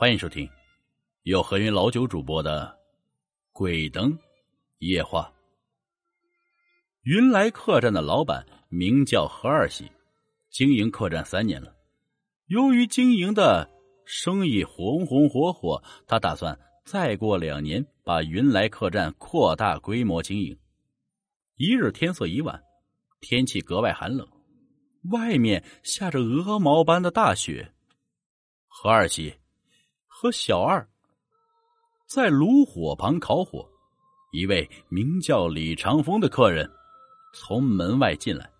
欢迎收听由何云老九主播的《鬼灯夜话》。云来客栈的老板名叫何二喜，经营客栈三年了。由于经营的生意红红火火，他打算再过两年把云来客栈扩大规模经营。一日天色已晚，天气格外寒冷，外面下着鹅毛般的大雪。何二喜和小二在炉火旁烤火，一位名叫李长风的客人从门外进来。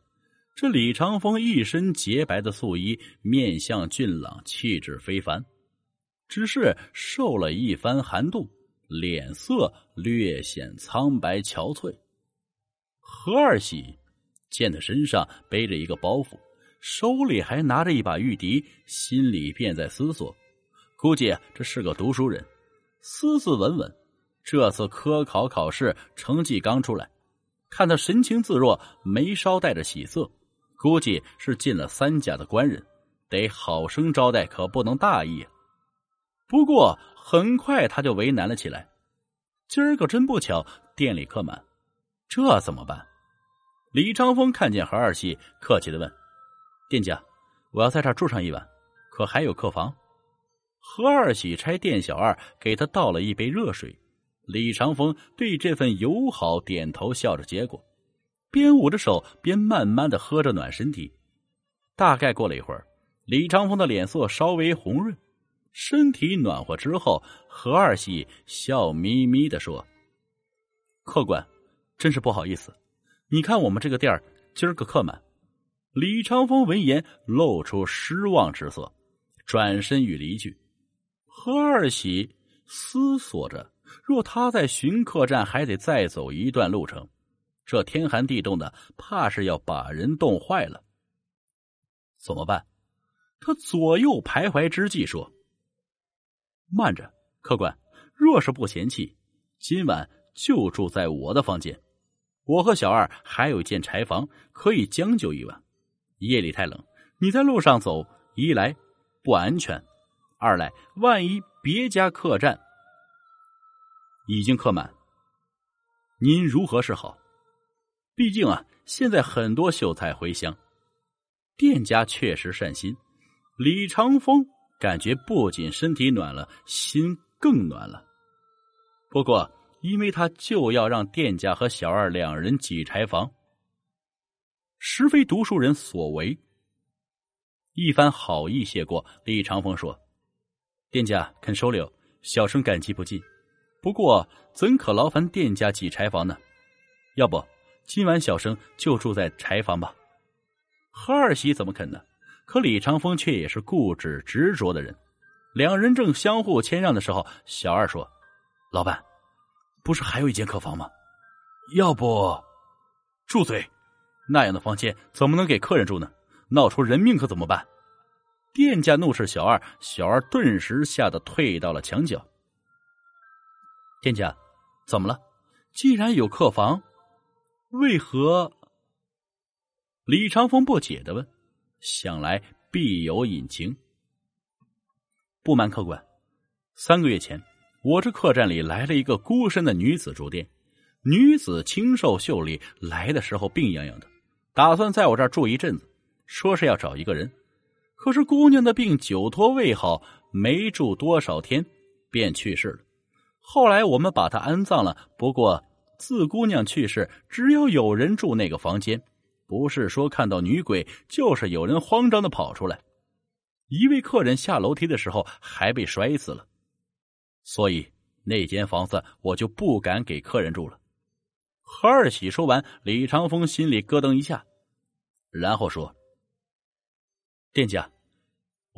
这李长风一身洁白的素衣，面相俊朗，气质非凡，只是受了一番寒冻，脸色略显苍白憔悴。何二喜见他身上背着一个包袱，手里还拿着一把玉笛，心里便在思索：估计这是个读书人，斯斯文文。这次科考考试成绩刚出来，看他神情自若，眉梢带着喜色。估计是进了三甲的官人，得好生招待，可不能大意。不过很快他就为难了起来。今儿个真不巧，店里客满，这怎么办？李长风看见何二喜，客气的问：“店家，我要在这儿住上一晚，可还有客房？”何二喜差店小二给他倒了一杯热水。李长风对这份友好点头笑着接过。边捂着手，边慢慢的喝着暖身体。大概过了一会儿，李长风的脸色稍微红润，身体暖和之后，何二喜笑眯眯的说：“客官，真是不好意思，你看我们这个店今儿个客满。”李长风闻言露出失望之色，转身欲离去。何二喜思索着，若他在寻客栈，还得再走一段路程。这天寒地冻的，怕是要把人冻坏了。怎么办？他左右徘徊之际说：“慢着，客官，若是不嫌弃，今晚就住在我的房间。我和小二还有一间柴房，可以将就一晚。夜里太冷，你在路上走，一来不安全，二来万一别家客栈已经客满，您如何是好？”毕竟啊，现在很多秀才回乡，店家确实善心。李长风感觉不仅身体暖了，心更暖了。不过，因为他就要让店家和小二两人挤柴房，实非读书人所为。一番好意谢过，李长风说：“店家肯收留，小生感激不尽。不过，怎可劳烦店家挤柴房呢？要不？”今晚小生就住在柴房吧。何二喜怎么肯呢？可李长风却也是固执执着的人。两人正相互谦让的时候，小二说：“老板，不是还有一间客房吗？要不……住嘴！那样的房间怎么能给客人住呢？闹出人命可怎么办？”店家怒斥小二，小二顿时吓得退到了墙角。店家，怎么了？既然有客房。为何？李长风不解的问：“想来必有隐情。”不瞒客官，三个月前，我这客栈里来了一个孤身的女子住店。女子清瘦秀丽，来的时候病殃殃的，打算在我这儿住一阵子，说是要找一个人。可是姑娘的病久拖未好，没住多少天便去世了。后来我们把她安葬了，不过。自姑娘去世，只要有人住那个房间，不是说看到女鬼，就是有人慌张的跑出来。一位客人下楼梯的时候还被摔死了，所以那间房子我就不敢给客人住了。何二喜说完，李长风心里咯噔一下，然后说：“店家，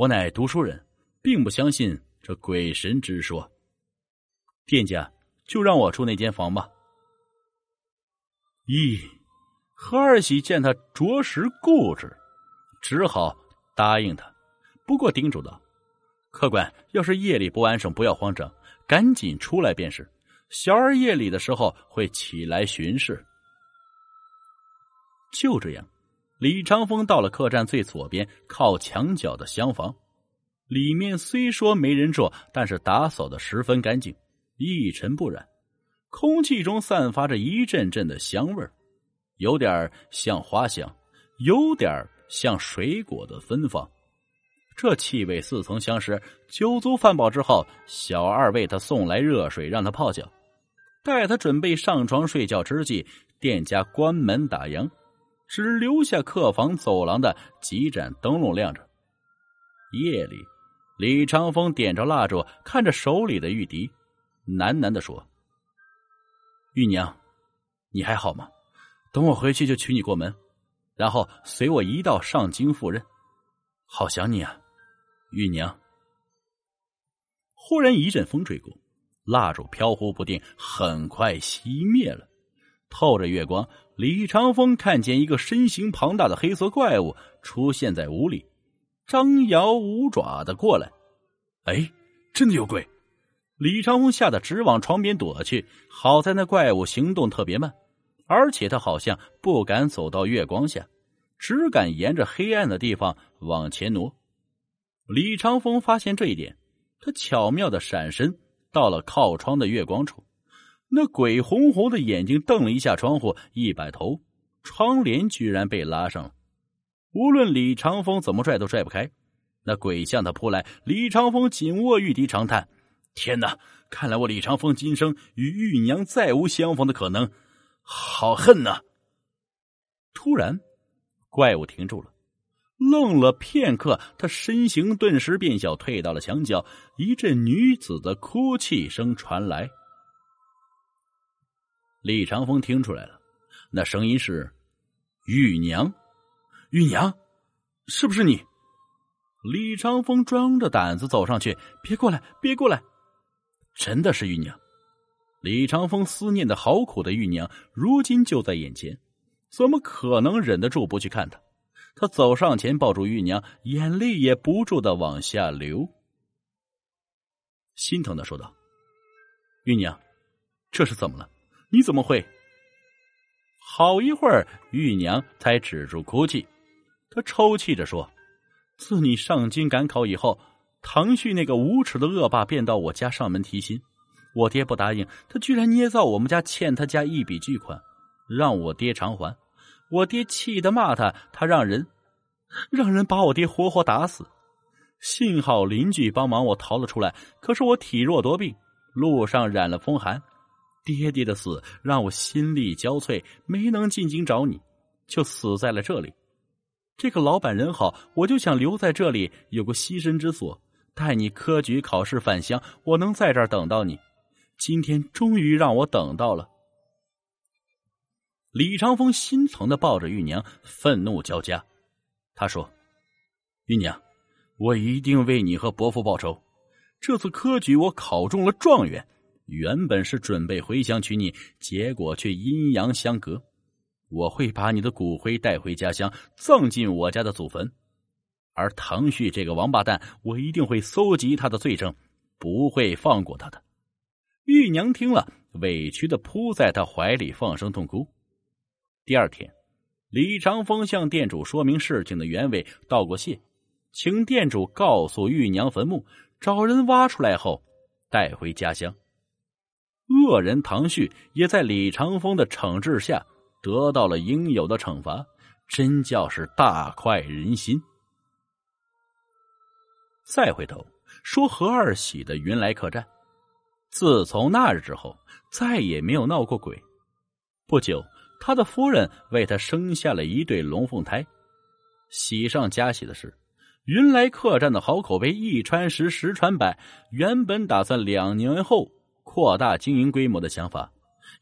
我乃读书人，并不相信这鬼神之说。店家就让我住那间房吧。”咦，何二喜见他着实固执，只好答应他。不过叮嘱道：“客官要是夜里不安生，不要慌张，赶紧出来便是。小二夜里的时候会起来巡视。”就这样，李长风到了客栈最左边靠墙角的厢房，里面虽说没人住，但是打扫的十分干净，一尘不染，空气中散发着一阵阵的香味，有点像花香，有点像水果的芬芳。这气味似曾相识。酒足饭饱之后，小二为他送来热水，让他泡脚。待他准备上床睡觉之际，店家关门打烊，只留下客房走廊的几盏灯笼亮着。夜里，李长风点着蜡烛，看着手里的玉笛，喃喃的说：“玉娘，你还好吗？等我回去就娶你过门，然后随我一道上京赴任。好想你啊！”玉娘，忽然一阵风吹过，蜡烛飘忽不定，很快熄灭了。透着月光，李长风看见一个身形庞大的黑色怪物出现在屋里，张牙舞爪的过来。哎，真的有鬼！李长风吓得直往床边躲去。好在那怪物行动特别慢，而且他好像不敢走到月光下，只敢沿着黑暗的地方往前挪。李长风发现这一点，他巧妙的闪身到了靠窗的月光处，那鬼红红的眼睛瞪了一下窗户，一摆头，窗帘居然被拉上了。无论李长风怎么拽都拽不开，那鬼向他扑来，李长风紧握玉笛长叹：“天哪！看来我李长风今生与玉娘再无相逢的可能，好恨呐！”突然，怪物停住了。愣了片刻，他身形顿时变小，退到了墙角。一阵女子的哭泣声传来。李长风听出来了，那声音是玉娘。玉娘，是不是你？李长风装着胆子走上去，别过来，别过来！真的是玉娘。李长风思念的好苦的玉娘，如今就在眼前，怎么可能忍得住不去看她？他走上前，抱住玉娘，眼泪也不住的往下流，心疼的说道：“玉娘，这是怎么了？你怎么会？”好一会儿，玉娘才止住哭泣，她抽泣着说：“自你上京赶考以后，唐旭那个无耻的恶霸便到我家上门提亲，我爹不答应，他居然捏造我们家欠他家一笔巨款，让我爹偿还。”我爹气得骂他，他让人，让人把我爹活活打死。幸好邻居帮忙，我逃了出来。可是我体弱多病，路上染了风寒。爹爹的死让我心力交瘁，没能进京找你，就死在了这里。这个老板人好，我就想留在这里，有个栖身之所，待你科举考试返乡，我能在这儿等到你。今天终于让我等到了。李长风心疼的抱着玉娘，愤怒交加。他说：“玉娘，我一定为你和伯父报仇。这次科举我考中了状元，原本是准备回乡娶你，结果却阴阳相隔。我会把你的骨灰带回家乡，葬进我家的祖坟。而唐旭这个王八蛋，我一定会搜集他的罪证，不会放过他的。”玉娘听了，委屈的扑在他怀里，放声痛哭。第二天，李长风向店主说明事情的原委，道过谢，请店主告诉玉娘坟墓，找人挖出来后带回家乡。恶人唐旭也在李长风的惩治下得到了应有的惩罚，真叫是大快人心。再回头说何二喜的云来客栈，自从那日之后，再也没有闹过鬼。不久。他的夫人为他生下了一对龙凤胎，喜上加喜的是，云来客栈的好口碑一传十，十传百。原本打算两年后扩大经营规模的想法，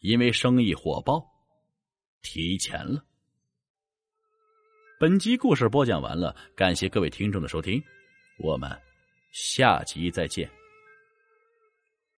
因为生意火爆，提前了。本集故事播讲完了，感谢各位听众的收听，我们下集再见。